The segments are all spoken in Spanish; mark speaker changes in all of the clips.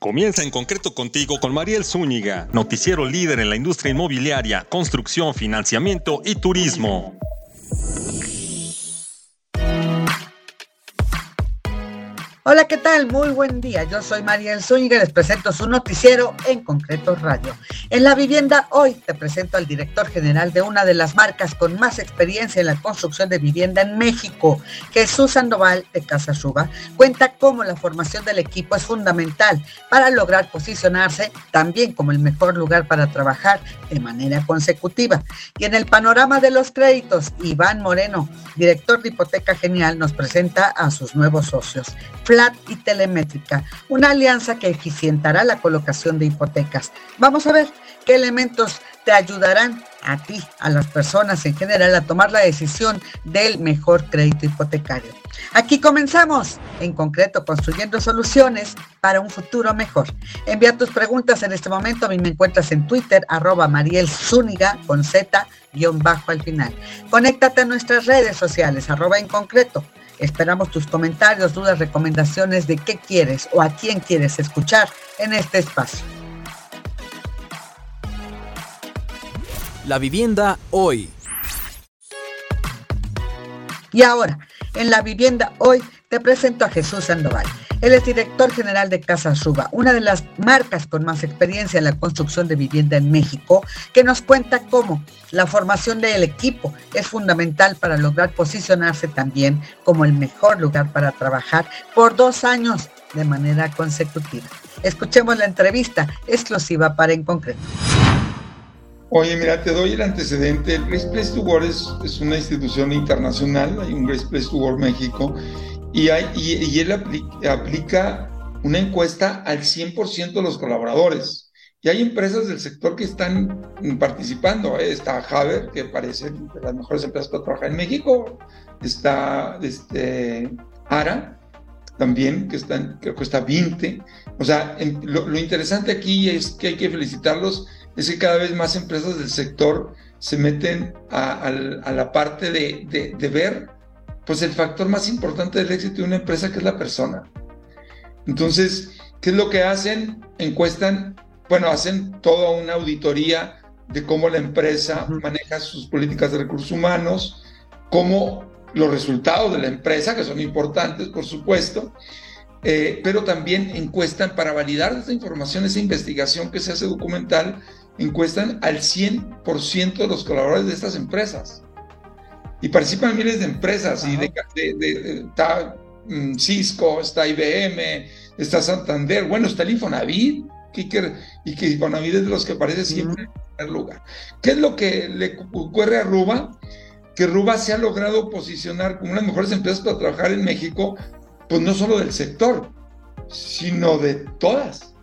Speaker 1: Comienza en concreto contigo con Mariel Zúñiga, noticiero líder en la industria inmobiliaria, construcción, financiamiento y turismo.
Speaker 2: Hola, ¿qué tal? Muy buen día. Yo soy María Zúñiga les presento su noticiero en Concreto Radio. En la vivienda hoy te presento al director general de una de las marcas con más experiencia en la construcción de vivienda en México, Jesús Sandoval de Casa Suba. Cuenta cómo la formación del equipo es fundamental para lograr posicionarse también como el mejor lugar para trabajar de manera consecutiva. Y en el panorama de los créditos, Iván Moreno, director de Hipoteca Genial, nos presenta a sus nuevos socios. Y Telemétrica, una alianza que eficientará la colocación de hipotecas. Vamos a ver qué elementos te ayudarán a ti, a las personas en general, a tomar la decisión del mejor crédito hipotecario. Aquí comenzamos, en concreto, construyendo soluciones para un futuro mejor. Envía tus preguntas en este momento. A mí me encuentras en Twitter, arroba Mariel Zúñiga, con Z, guion bajo al final. Conéctate a nuestras redes sociales, arroba en concreto Esperamos tus comentarios, dudas, recomendaciones de qué quieres o a quién quieres escuchar en este espacio.
Speaker 3: La vivienda hoy.
Speaker 2: Y ahora, en la vivienda hoy te presento a Jesús Sandoval. Él es director general de Casa Suba, una de las marcas con más experiencia en la construcción de vivienda en México, que nos cuenta cómo la formación del equipo es fundamental para lograr posicionarse también como el mejor lugar para trabajar por dos años de manera consecutiva. Escuchemos la entrevista exclusiva para En Concreto.
Speaker 4: Oye, mira, te doy el antecedente. El Great to es, una institución internacional, hay un Great to México, y, hay, y, él aplica una encuesta al 100% de los colaboradores. Y hay empresas del sector que están participando. ¿eh? Está Haber, que parece de las mejores empresas para trabajar en México. Está este, Ara, también, que están, creo que está 20. O sea, lo, lo, interesante aquí es que hay que felicitarlos, es que cada vez más empresas del sector se meten a, a, a la parte de, de, de ver pues el factor más importante del éxito de una empresa que es la persona. Entonces, ¿qué es lo que hacen? Encuestan, bueno, hacen toda una auditoría de cómo la empresa maneja sus políticas de recursos humanos, cómo los resultados de la empresa, que son importantes, por supuesto, eh, pero también encuestan para validar esta información, esa investigación que se hace documental, encuestan al 100% de los colaboradores de estas empresas y participan miles de empresas y de, está mm, Cisco, está IBM, está Santander, bueno, está el Infonavit, y que Infonavit es de los que aparece siempre en primer lugar. ¿Qué es lo que le ocurre a Ruba? Que Ruba se ha logrado posicionar como una de las mejores empresas para trabajar en México, pues no solo del sector, sino de todas.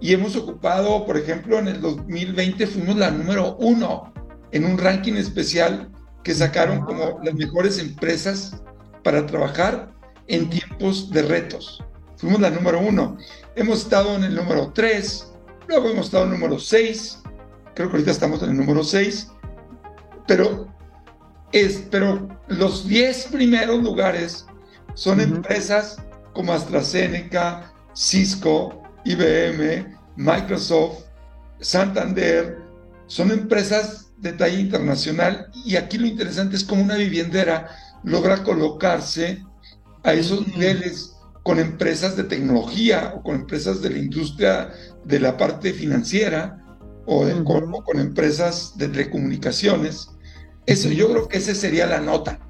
Speaker 4: Y hemos ocupado, por ejemplo, en el 2020 fuimos la número uno en un ranking especial que sacaron como las mejores empresas para trabajar en tiempos de retos. Fuimos la número uno. Hemos estado en el número tres, luego hemos estado en el número seis, creo que ahorita estamos en el número seis, pero, es, pero los diez primeros lugares son empresas como AstraZeneca, Cisco, IBM, Microsoft, Santander, son empresas de talla internacional. Y aquí lo interesante es cómo una viviendera logra colocarse a esos niveles con empresas de tecnología o con empresas de la industria de la parte financiera o, con, empresas de telecomunicaciones. Eso, yo creo que esa sería la nota,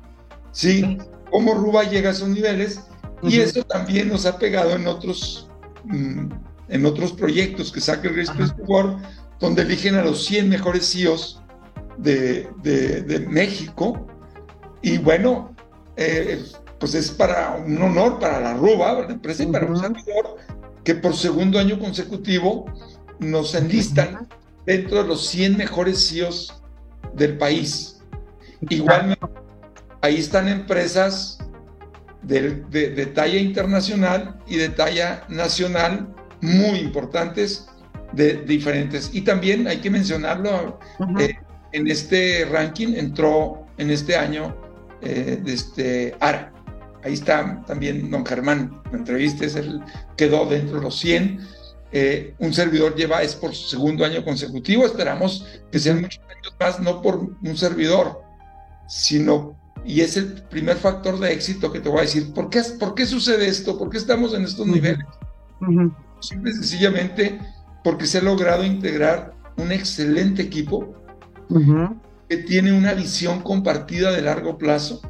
Speaker 4: ¿sí? Cómo Ruba llega a esos niveles y eso también nos ha pegado en otros, mm, en otros proyectos que saca el Space World, donde eligen a los 100 mejores CEOs de, México. Y bueno, eh, pues es para un honor para la RUBA, la empresa, y para un servidor que por segundo año consecutivo nos enlistan dentro de los 100 mejores CEOs del país. Igualmente, ahí están empresas de, de, talla internacional y de talla nacional muy importantes de diferentes. Y también hay que mencionarlo, en este ranking entró en este año eh, este ARA. Ahí está también don Germán, la entrevista, es el, quedó dentro de los 100. eh, un servidor lleva es por su segundo año consecutivo. Esperamos que sean muchos años más, no por un servidor, sino, y es el primer factor de éxito que te voy a decir. ¿Por qué, por qué sucede esto? ¿Por qué estamos en estos niveles? Simple y sencillamente porque se ha logrado integrar un excelente equipo que tiene una visión compartida de largo plazo,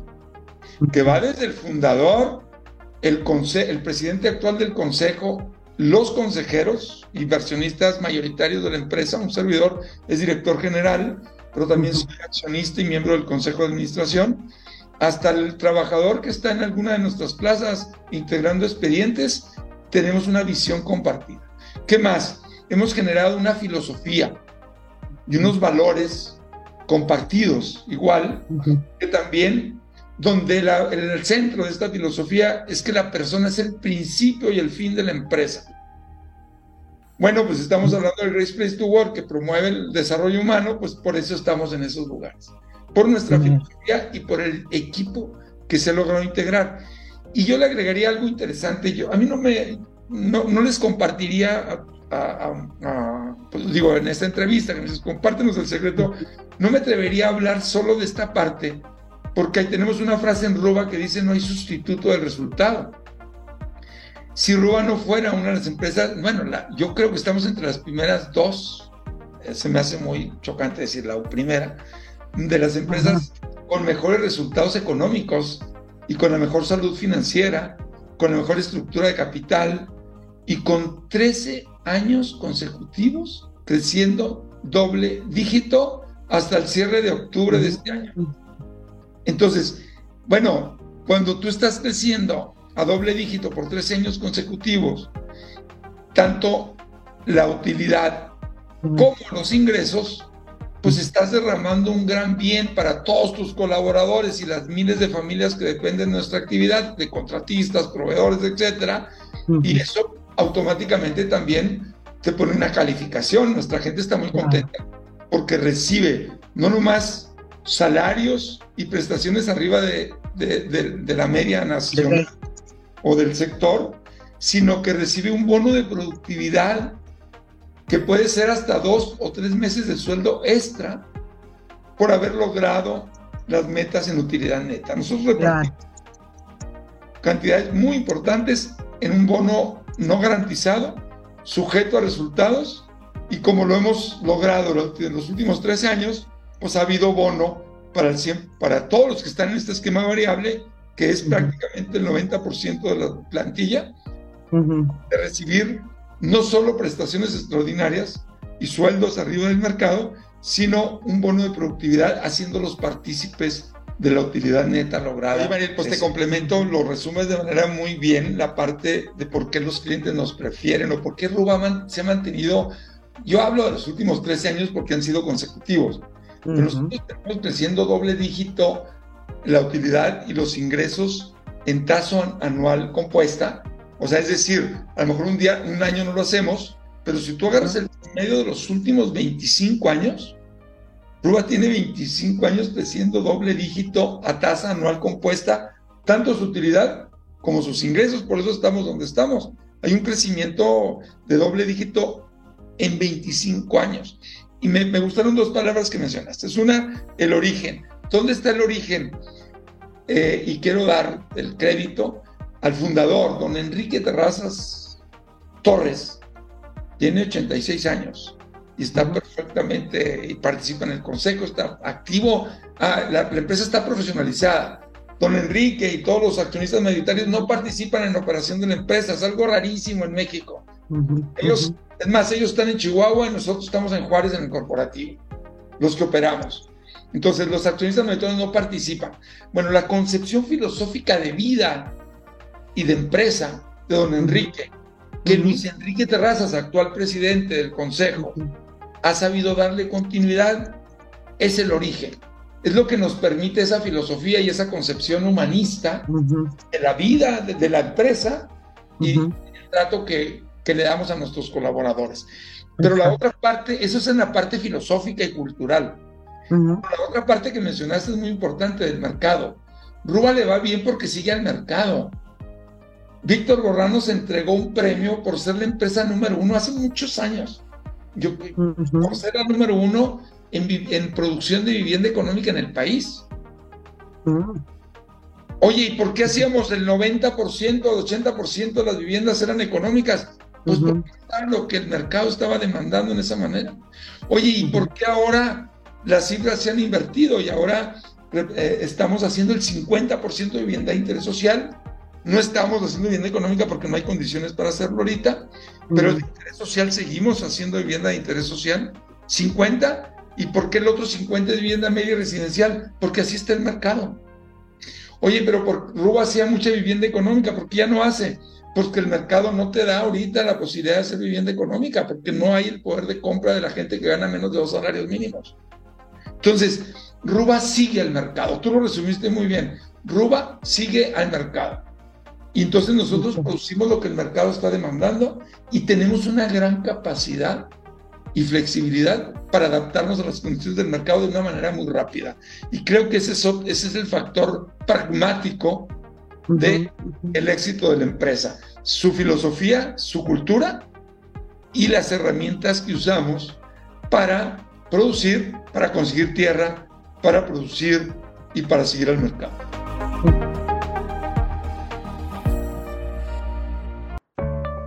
Speaker 4: que va desde el fundador, el, el presidente actual del consejo, los consejeros, inversionistas mayoritarios de la empresa, un servidor es director general, pero también soy accionista y miembro del consejo de administración, hasta el trabajador que está en alguna de nuestras plazas integrando expedientes, tenemos una visión compartida. ¿Qué más? Hemos generado una filosofía y unos valores compartidos igual, que también donde en el centro de esta filosofía es que la persona es el principio y el fin de la empresa. Bueno, pues estamos hablando del Great Place to Work que promueve el desarrollo humano, pues por eso estamos en esos lugares. Por nuestra filosofía y por el equipo que se logrado integrar. Y yo le agregaría algo interesante. Yo, a mí no me, no, no les compartiría, pues digo, en esta entrevista que me dices, compártenos el secreto, no me atrevería a hablar solo de esta parte, porque ahí tenemos una frase en Ruba que dice no hay sustituto del resultado. Si Ruba no fuera una de las empresas, bueno, la, yo creo que estamos entre las primeras dos, eh, se me hace muy chocante decir la primera, de las empresas con mejores resultados económicos y con la mejor salud financiera, con la mejor estructura de capital y con 13 años consecutivos creciendo doble dígito hasta el cierre de octubre de este año. Entonces, bueno, cuando tú estás creciendo a doble dígito por tres años consecutivos, tanto la utilidad como los ingresos, pues estás derramando un gran bien para todos tus colaboradores y las miles de familias que dependen de nuestra actividad, de contratistas, proveedores, etcétera, y eso automáticamente también te pone una calificación. Nuestra gente está muy contenta porque recibe no nomás salarios y prestaciones arriba de, de, la media nacional o del sector, sino que recibe un bono de productividad que puede ser hasta dos o tres meses de sueldo extra por haber logrado las metas en utilidad neta. Nosotros repartimos cantidades muy importantes en un bono no garantizado, sujeto a resultados, y como lo hemos logrado en los últimos 13 años, pues ha habido bono para, el para todos los que están en este esquema variable, que es prácticamente el 90% de la plantilla, de recibir no solo prestaciones extraordinarias y sueldos arriba del mercado, sino un bono de productividad haciéndolos partícipes de la utilidad neta lograda. pues te complemento, lo resumes de manera muy bien la parte de por qué los clientes nos prefieren o por qué Rubaman se ha mantenido. Yo hablo de los últimos 13 años porque han sido consecutivos, pero nosotros estamos creciendo doble dígito la utilidad y los ingresos en tasa anual compuesta. O sea, es decir, a lo mejor un día, un año no lo hacemos, pero si tú agarras el medio de los últimos 25 años, Ruba tiene 25 años creciendo doble dígito a tasa anual compuesta, tanto su utilidad como sus ingresos, por eso estamos donde estamos. Hay un crecimiento de doble dígito en 25 años. Y me, gustaron dos palabras que mencionaste. Es una, el origen. ¿Dónde está el origen? Eh, y quiero dar el crédito al fundador, don Enrique Terrazas Torres. Tiene 86 años y está perfectamente y participa en el consejo, está activo, ah, la, empresa está profesionalizada. Don Enrique y todos los accionistas mayoritarios no participan en la operación de la empresa, es algo rarísimo en México. Ellos, es más, ellos están en Chihuahua y nosotros estamos en Juárez en el corporativo, los que operamos. Entonces, los accionistas mayoritarios no participan. Bueno, la concepción filosófica de vida y de empresa de don Enrique, que Luis Enrique Terrazas, actual presidente del Consejo, ha sabido darle continuidad, es el origen. Es lo que nos permite esa filosofía y esa concepción humanista de la vida, de, la empresa y el trato que, que, le damos a nuestros colaboradores. Pero la otra parte, eso es en la parte filosófica y cultural. La otra parte que mencionaste es muy importante del mercado. Ruba le va bien porque sigue al mercado. Víctor Borrán nos entregó un premio por ser la empresa número uno hace muchos años. Yo, Por ser la número uno en, producción de vivienda económica en el país. Mm. Oye, ¿y por qué hacíamos el 90% o el 80% de las viviendas eran económicas? Pues porque era lo que el mercado estaba demandando en esa manera. Oye, ¿y por qué ahora las cifras se han invertido y ahora eh, estamos haciendo el 50% de vivienda de interés social? No estamos haciendo vivienda económica porque no hay condiciones para hacerlo ahorita, pero de interés social seguimos haciendo vivienda de interés social. 50 ¿Y por qué el otro 50 es vivienda media residencial? Porque así está el mercado. Oye, pero por, Ruba hacía mucha vivienda económica, ¿por qué ya no hace? Porque el mercado no te da ahorita la posibilidad de hacer vivienda económica, porque no hay el poder de compra de la gente que gana menos de dos salarios mínimos. Entonces, Ruba sigue al mercado. Tú lo resumiste muy bien. Ruba sigue al mercado. Y entonces nosotros producimos lo que el mercado está demandando y tenemos una gran capacidad y flexibilidad para adaptarnos a las condiciones del mercado de una manera muy rápida. Y creo que ese es, ese es el factor pragmático del el éxito de la empresa. Su filosofía, su cultura y las herramientas que usamos para producir, para conseguir tierra, para producir y para seguir al mercado.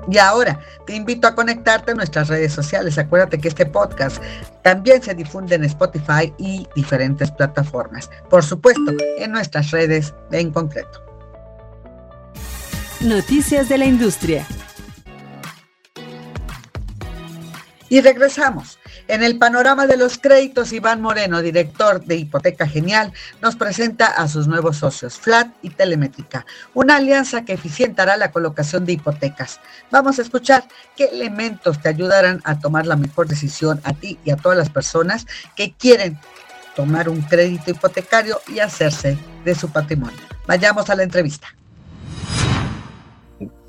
Speaker 2: Y ahora te invito a conectarte a nuestras redes sociales. Acuérdate que este podcast también se difunde en Spotify y diferentes plataformas. Por supuesto, en nuestras redes en concreto.
Speaker 5: Noticias de la industria.
Speaker 2: Y regresamos. En el panorama de los créditos, Iván Moreno, director de Hipoteca Genial, nos presenta a sus nuevos socios, Flat y Telemétrica, una alianza que eficientará la colocación de hipotecas. Vamos a escuchar qué elementos te ayudarán a tomar la mejor decisión a ti y a todas las personas que quieren tomar un crédito hipotecario y hacerse de su patrimonio. Vayamos a la entrevista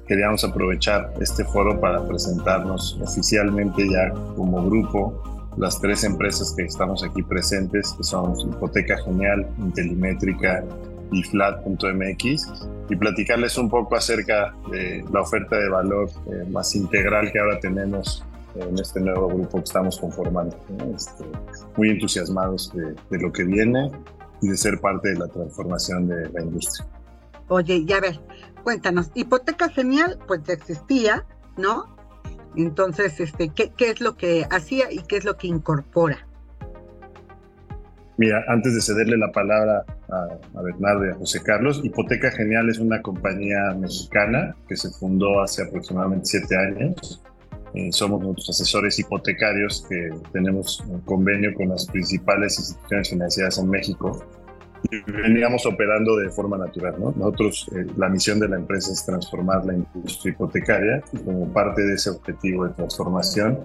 Speaker 6: queríamos aprovechar este foro para presentarnos oficialmente ya como grupo las tres empresas que estamos aquí presentes, que son Hipoteca Genial, Intelimétrica y Flat.mx, y platicarles un poco acerca de la oferta de valor eh, más integral que ahora tenemos en este nuevo grupo que estamos conformando. Este, muy entusiasmados de, de lo que viene y de ser parte de la transformación de la industria.
Speaker 2: Oye, ya ver, cuéntanos, hipoteca genial, pues existía, ¿no? Entonces, este, ¿qué, es lo que hacía y qué es lo que incorpora?
Speaker 6: Mira, antes de cederle la palabra a, Bernardo y a José Carlos, Hipoteca Genial es una compañía mexicana que se fundó hace aproximadamente siete años. Eh, somos nuestros asesores hipotecarios que tenemos un convenio con las principales instituciones financieras en México veníamos operando de forma natural. ¿no? Nosotros, eh, la misión de la empresa es transformar la industria hipotecaria y como parte de ese objetivo de transformación,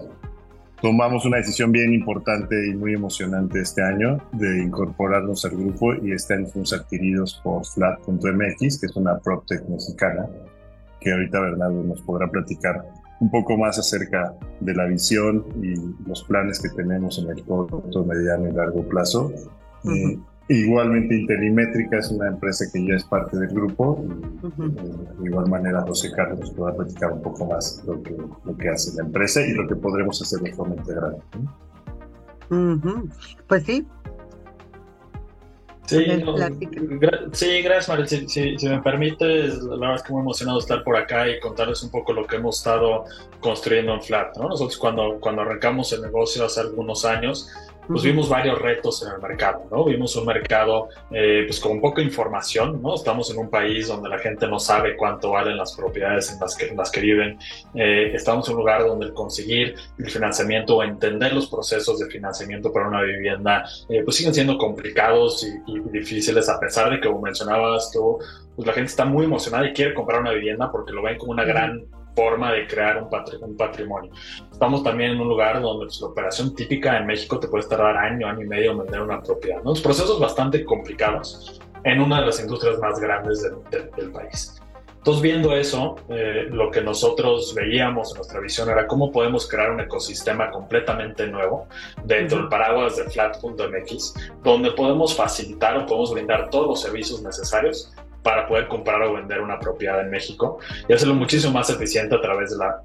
Speaker 6: tomamos una decisión bien importante y muy emocionante este año de incorporarnos al grupo y año fuimos adquiridos por Flat.mx, que es una PropTech mexicana, que ahorita Bernardo nos podrá platicar un poco más acerca de la visión y los planes que tenemos en el corto, mediano y largo plazo. Igualmente Intelimétrica es una empresa que ya es parte del grupo. de igual manera José Carlos nos podrá platicar un poco más lo que, lo que hace la empresa y lo que podremos hacer de forma integral.
Speaker 2: Pues sí.
Speaker 7: Sí, sí, gracias María. Si, si, me permites, la verdad es que muy emocionado estar por acá y contarles un poco lo que hemos estado construyendo en Flat. ¿no? Nosotros cuando, cuando arrancamos el negocio hace algunos años, pues vimos varios retos en el mercado, ¿no? Vimos un mercado eh, pues con poca información, ¿no? Estamos en un país donde la gente no sabe cuánto valen las propiedades en las que, en las que viven. Eh, estamos en un lugar donde el conseguir el financiamiento o entender los procesos de financiamiento para una vivienda eh, pues siguen siendo complicados y, y, difíciles a pesar de que como mencionabas tú, pues la gente está muy emocionada y quiere comprar una vivienda porque lo ven como una gran forma de crear un, patrimonio. Estamos también en un lugar donde pues, la operación típica en México te puede tardar año, año y medio en vender una propiedad. ¿no? procesos bastante complicados en una de las industrias más grandes del, país. Entonces, viendo eso, eh, lo que nosotros veíamos en nuestra visión era cómo podemos crear un ecosistema completamente nuevo dentro del paraguas de Flat.mx, donde podemos facilitar o podemos brindar todos los servicios necesarios para poder comprar o vender una propiedad en México y hacerlo muchísimo más eficiente a través de la,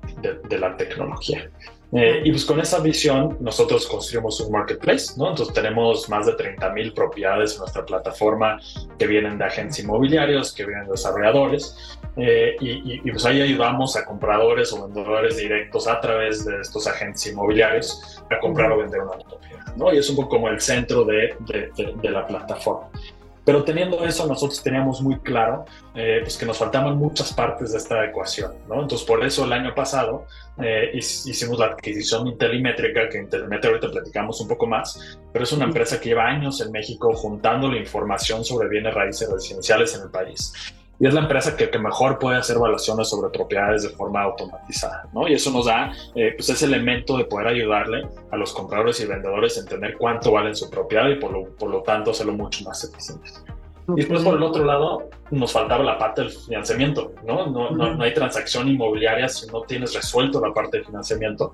Speaker 7: de, la tecnología. Eh, y pues con esa visión nosotros construimos un marketplace, ¿no? Entonces tenemos más de 30 mil propiedades en nuestra plataforma que vienen de agentes inmobiliarios, que vienen de desarrolladores eh, y, y, pues ahí ayudamos a compradores o vendedores directos a través de estos agentes inmobiliarios a comprar o vender una propiedad, ¿no? Y es un poco como el centro de, de, de la plataforma. Pero teniendo eso, nosotros teníamos muy claro eh, pues que nos faltaban muchas partes de esta ecuación, ¿no? Entonces, por eso el año pasado eh, hicimos la adquisición Intelimétrica, que Intelimétrica ahorita platicamos un poco más, pero es una empresa que lleva años en México juntando la información sobre bienes raíces residenciales en el país y es la empresa que, que, mejor puede hacer evaluaciones sobre propiedades de forma automatizada, ¿no? Y eso nos da eh, pues ese elemento de poder ayudarle a los compradores y vendedores a entender cuánto vale su propiedad y por lo, por lo tanto hacerlo mucho más eficiente. Y después, por el otro lado, nos faltaba la parte del financiamiento, ¿no? No, no, no hay transacción inmobiliaria si no tienes resuelto la parte de financiamiento.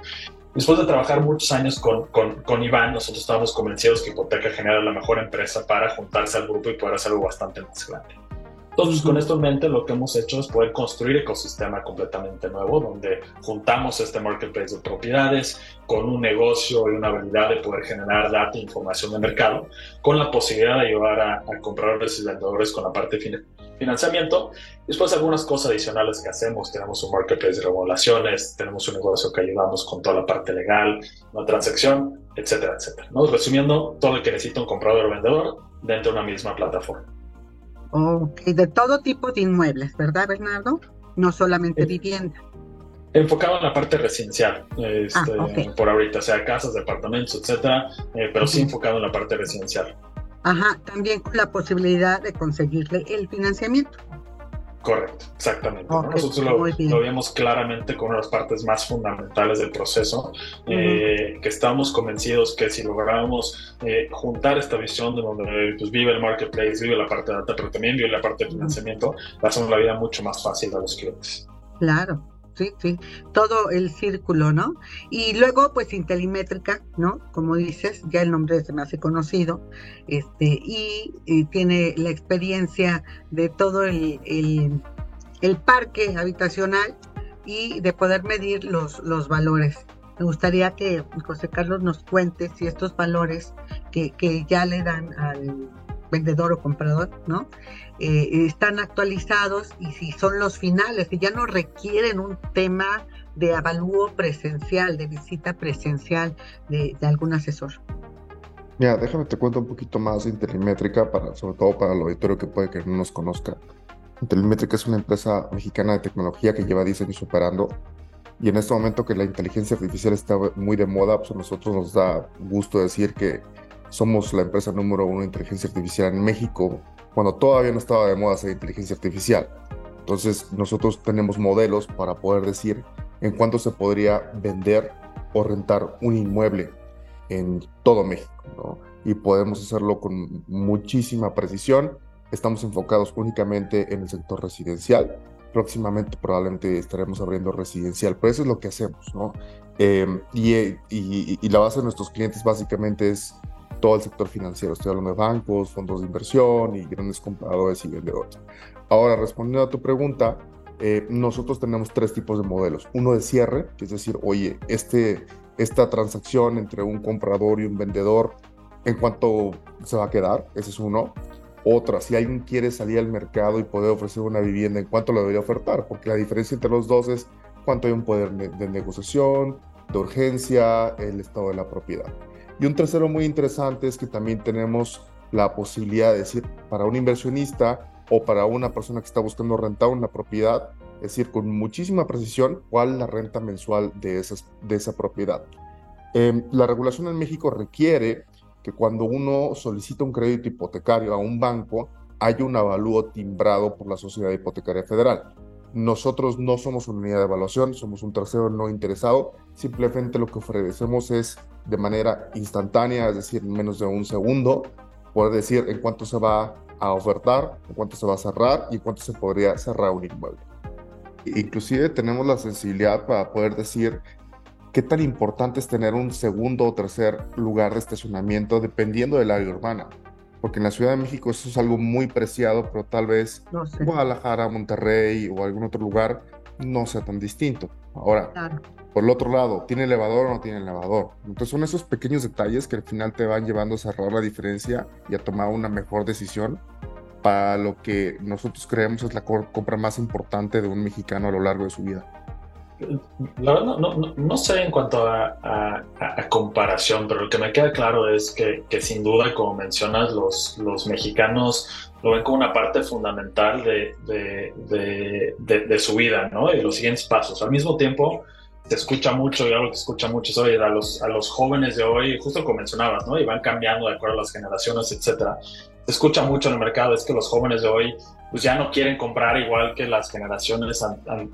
Speaker 7: Después de trabajar muchos años con, con, con, Iván, nosotros estábamos convencidos que Hipoteca genera la mejor empresa para juntarse al grupo y poder hacer algo bastante más grande. Entonces, con esto en mente, lo que hemos hecho es poder construir ecosistema completamente nuevo, donde juntamos este marketplace de propiedades con un negocio y una habilidad de poder generar data e información de mercado, con la posibilidad de ayudar a, compradores y vendedores con la parte de financiamiento. Después, algunas cosas adicionales que hacemos. Tenemos un marketplace de regulaciones, tenemos un negocio que ayudamos con toda la parte legal, la transacción, etcétera, etcétera. ¿no? Resumiendo, todo lo que necesita un comprador o vendedor dentro de una misma plataforma.
Speaker 2: Ok, de todo tipo de inmuebles, ¿verdad, Bernardo? No solamente vivienda.
Speaker 7: Enfocado en la parte residencial, este, ah, por ahorita, o sea, casas, departamentos, etcétera, eh, pero sí enfocado en la parte residencial.
Speaker 2: Ajá, también con la posibilidad de conseguirle el financiamiento.
Speaker 7: Correcto, exactamente. Nosotros lo, lo, vemos claramente con una de las partes más fundamentales del proceso, eh, que estamos convencidos que si logramos eh, juntar esta visión de donde pues, vive el marketplace, vive la parte de data, pero también vive la parte de financiamiento, hacemos la vida mucho más fácil a los clientes.
Speaker 2: Claro, sí, sí, todo el círculo, ¿no? Y luego, pues, Intelimétrica, ¿no? Como dices, ya el nombre se me hace conocido, este, y, tiene la experiencia de todo el, el, parque habitacional y de poder medir los, los valores. Me gustaría que José Carlos nos cuente si estos valores que, que ya le dan al vendedor o comprador, ¿no? Eh, están actualizados y si son los finales, y ya no requieren un tema de avalúo presencial, de visita presencial de, algún asesor.
Speaker 8: Mira, déjame te cuento un poquito más de Intelimétrica, para, sobre todo para el auditorio que puede que no nos conozca. Intelimétrica es una empresa mexicana de tecnología que lleva 10 años operando y en este momento que la inteligencia artificial está muy de moda, pues a nosotros nos da gusto decir que somos la empresa número uno de inteligencia artificial en México, cuando todavía no estaba de moda hacer inteligencia artificial. Entonces nosotros tenemos modelos para poder decir en cuánto se podría vender o rentar un inmueble en todo México, Y podemos hacerlo con muchísima precisión. Estamos enfocados únicamente en el sector residencial. Próximamente probablemente estaremos abriendo residencial, pero eso es lo que hacemos, ¿no? Em, y, y la base de nuestros clientes básicamente es todo el sector financiero. Estoy hablando de bancos, fondos de inversión y grandes compradores y vendedores. Ahora, respondiendo a tu pregunta, eh, nosotros tenemos tres tipos de modelos. Uno de cierre, que es decir, oye, este, esta transacción entre un comprador y un vendedor, ¿en cuánto se va a quedar? Ese es uno. Otra, si alguien quiere salir al mercado y poder ofrecer una vivienda, ¿en cuánto lo debería ofertar? Porque la diferencia entre los dos es cuánto hay un poder de negociación, de urgencia, el estado de la propiedad. Y un tercero muy interesante es que también tenemos la posibilidad de decir para un inversionista o para una persona que está buscando rentar una propiedad, es decir, con muchísima precisión, cuál la renta mensual de, esas, de esa propiedad. Em, la regulación en México requiere que cuando uno solicita un crédito hipotecario a un banco, haya un avalúo timbrado por la Sociedad Hipotecaria Federal. Nosotros no somos una unidad de evaluación, somos un tercero no interesado. Simplemente lo que ofrecemos es de manera instantánea, es decir, en menos de un segundo, poder decir en cuánto se va a ofertar, en cuánto se va a cerrar y en cuánto se podría cerrar un inmueble. Inclusive tenemos la sensibilidad para poder decir qué tan importante es tener un segundo o tercer lugar de estacionamiento dependiendo del área urbana porque en la Ciudad de México eso es algo muy preciado, pero tal vez Guadalajara, Monterrey o algún otro lugar no sea tan distinto. Ahora, por el otro lado, ¿tiene elevador o no tiene elevador? Entonces son esos pequeños detalles que al final te van llevando a cerrar la diferencia y a tomar una mejor decisión para lo que nosotros creemos es la compra más importante de un mexicano a lo largo de su vida.
Speaker 7: La verdad, no, no, no, sé en cuanto a, comparación, pero lo que me queda claro es que, que, sin duda, como mencionas, los, los mexicanos lo ven como una parte fundamental de, de, de, su vida, ¿no? Y los siguientes pasos. Al mismo tiempo, se escucha mucho, y algo que escucha mucho es, oye, a los, a los jóvenes de hoy, justo como mencionabas, ¿no? Y van cambiando de acuerdo a las generaciones, etcétera. Se escucha mucho en el mercado, es que los jóvenes de hoy pues ya no quieren comprar igual que las generaciones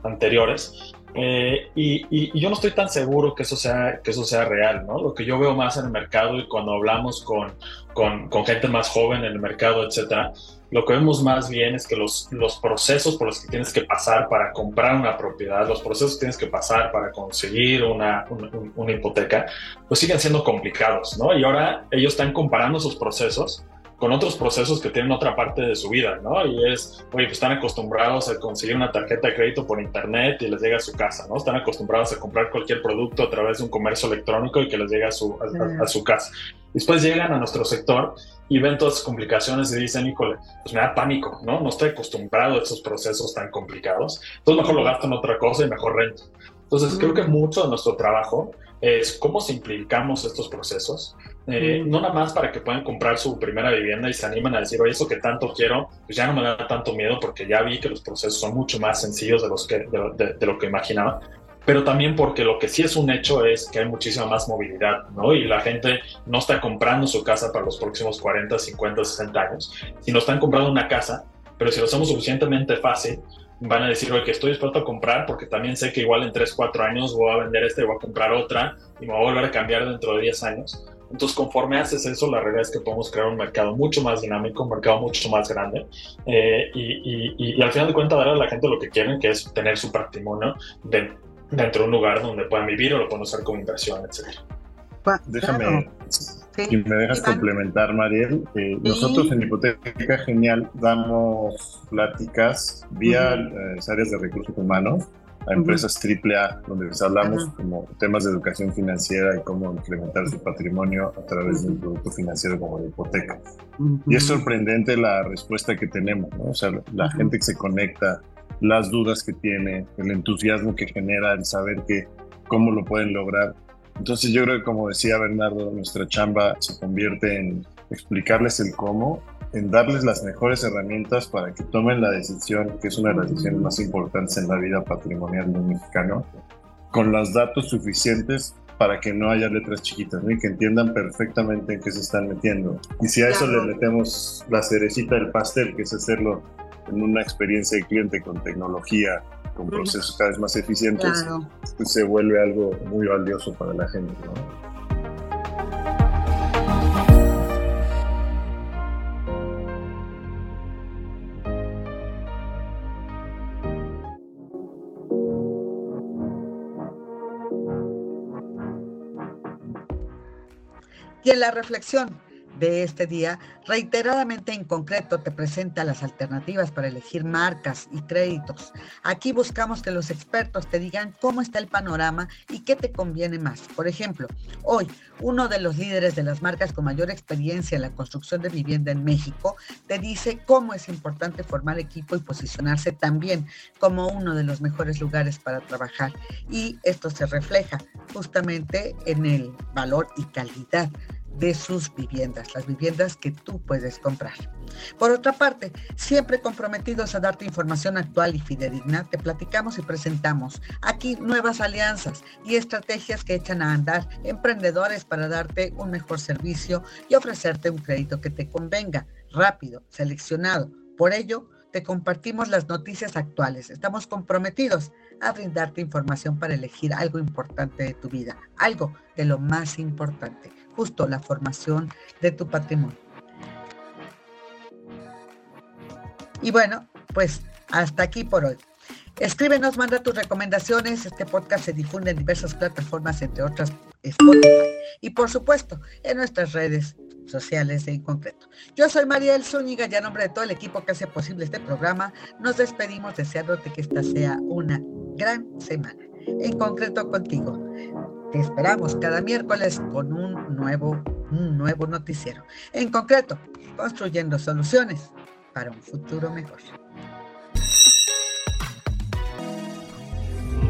Speaker 7: anteriores. Eh, y, yo no estoy tan seguro que eso, sea, que eso sea real, ¿no? Lo que yo veo más en el mercado y cuando hablamos con, con, con gente más joven en el mercado, etcétera, lo que vemos más bien es que los, los procesos por los que tienes que pasar para comprar una propiedad, los procesos que tienes que pasar para conseguir una, una, hipoteca, pues siguen siendo complicados, ¿no? Y ahora ellos están comparando esos procesos con otros procesos que tienen otra parte de su vida, ¿no? Y es, oye, pues están acostumbrados a conseguir una tarjeta de crédito por internet y les llega a su casa, ¿no? Están acostumbrados a comprar cualquier producto a través de un comercio electrónico y que les llegue a su, a, su casa. Después llegan a nuestro sector y ven todas las complicaciones y dicen, híjole, pues me da pánico, ¿no? No estoy acostumbrado a esos procesos tan complicados. Entonces mejor lo gasto en otra cosa y mejor rento. Entonces creo que mucho de nuestro trabajo es cómo simplificamos estos procesos, eh, no nada más para que puedan comprar su primera vivienda y se animen a decir, oye, eso que tanto quiero, pues ya no me da tanto miedo porque ya vi que los procesos son mucho más sencillos de, los que, de, lo que imaginaba, pero también porque lo que sí es un hecho es que hay muchísima más movilidad, ¿no? Y la gente no está comprando su casa para los próximos 40, 50, 60 años, sino están comprando una casa, pero si lo hacemos suficientemente fácil, van a decir, oye, que estoy dispuesto a comprar porque también sé que igual en 3, 4 años voy a vender esta y voy a comprar otra y me voy a volver a cambiar dentro de 10 años. Entonces, conforme haces eso, la realidad es que podemos crear un mercado mucho más dinámico, un mercado mucho más grande. Eh, y, y, al final de cuentas, dar a la gente lo que quieren, que es tener su patrimonio dentro de un lugar donde puedan vivir o lo puedan usar como inversión, etc.
Speaker 6: Déjame, si me dejas complementar, Mariel, eh, nosotros en Hipoteca Genial damos pláticas vía eh, áreas de recursos humanos a empresas triple A, donde les hablamos como temas de educación financiera y cómo incrementar su patrimonio a través de un producto financiero como la hipoteca. Y es sorprendente la respuesta que tenemos, ¿no? O sea, la gente que se conecta, las dudas que tiene, el entusiasmo que genera, el saber que cómo lo pueden lograr. Entonces yo creo que como decía Bernardo, nuestra chamba se convierte en explicarles el cómo en darles las mejores herramientas para que tomen la decisión, que es una de las decisiones más importantes en la vida patrimonial de un mexicano, con los datos suficientes para que no haya letras chiquitas y que entiendan perfectamente en qué se están metiendo. Y si a eso le metemos la cerecita del pastel, que es hacerlo en una experiencia de cliente con tecnología, con procesos cada vez más eficientes, pues se vuelve algo muy valioso para la gente. ¿no?
Speaker 2: Y en la reflexión de este día, reiteradamente en concreto te presenta las alternativas para elegir marcas y créditos. Aquí buscamos que los expertos te digan cómo está el panorama y qué te conviene más. Por ejemplo, hoy uno de los líderes de las marcas con mayor experiencia en la construcción de vivienda en México te dice cómo es importante formar equipo y posicionarse también como uno de los mejores lugares para trabajar. Y esto se refleja justamente en el valor y calidad de sus viviendas, las viviendas que tú puedes comprar. Por otra parte, siempre comprometidos a darte información actual y fidedigna, te platicamos y presentamos aquí nuevas alianzas y estrategias que echan a andar emprendedores para darte un mejor servicio y ofrecerte un crédito que te convenga, rápido, seleccionado. Por ello, te compartimos las noticias actuales. Estamos comprometidos a brindarte información para elegir algo importante de tu vida, algo de lo más importante justo la formación de tu patrimonio. Y bueno, pues hasta aquí por hoy. Escríbenos, manda tus recomendaciones. Este podcast se difunde en diversas plataformas, entre otras Spotify. Y por supuesto, en nuestras redes sociales En Concreto. Yo soy María El Zúñiga y a nombre de todo el equipo que hace posible este programa, nos despedimos deseándote que esta sea una gran semana. En concreto contigo. Te esperamos cada miércoles con un nuevo, un nuevo noticiero. En concreto, construyendo soluciones para un futuro mejor.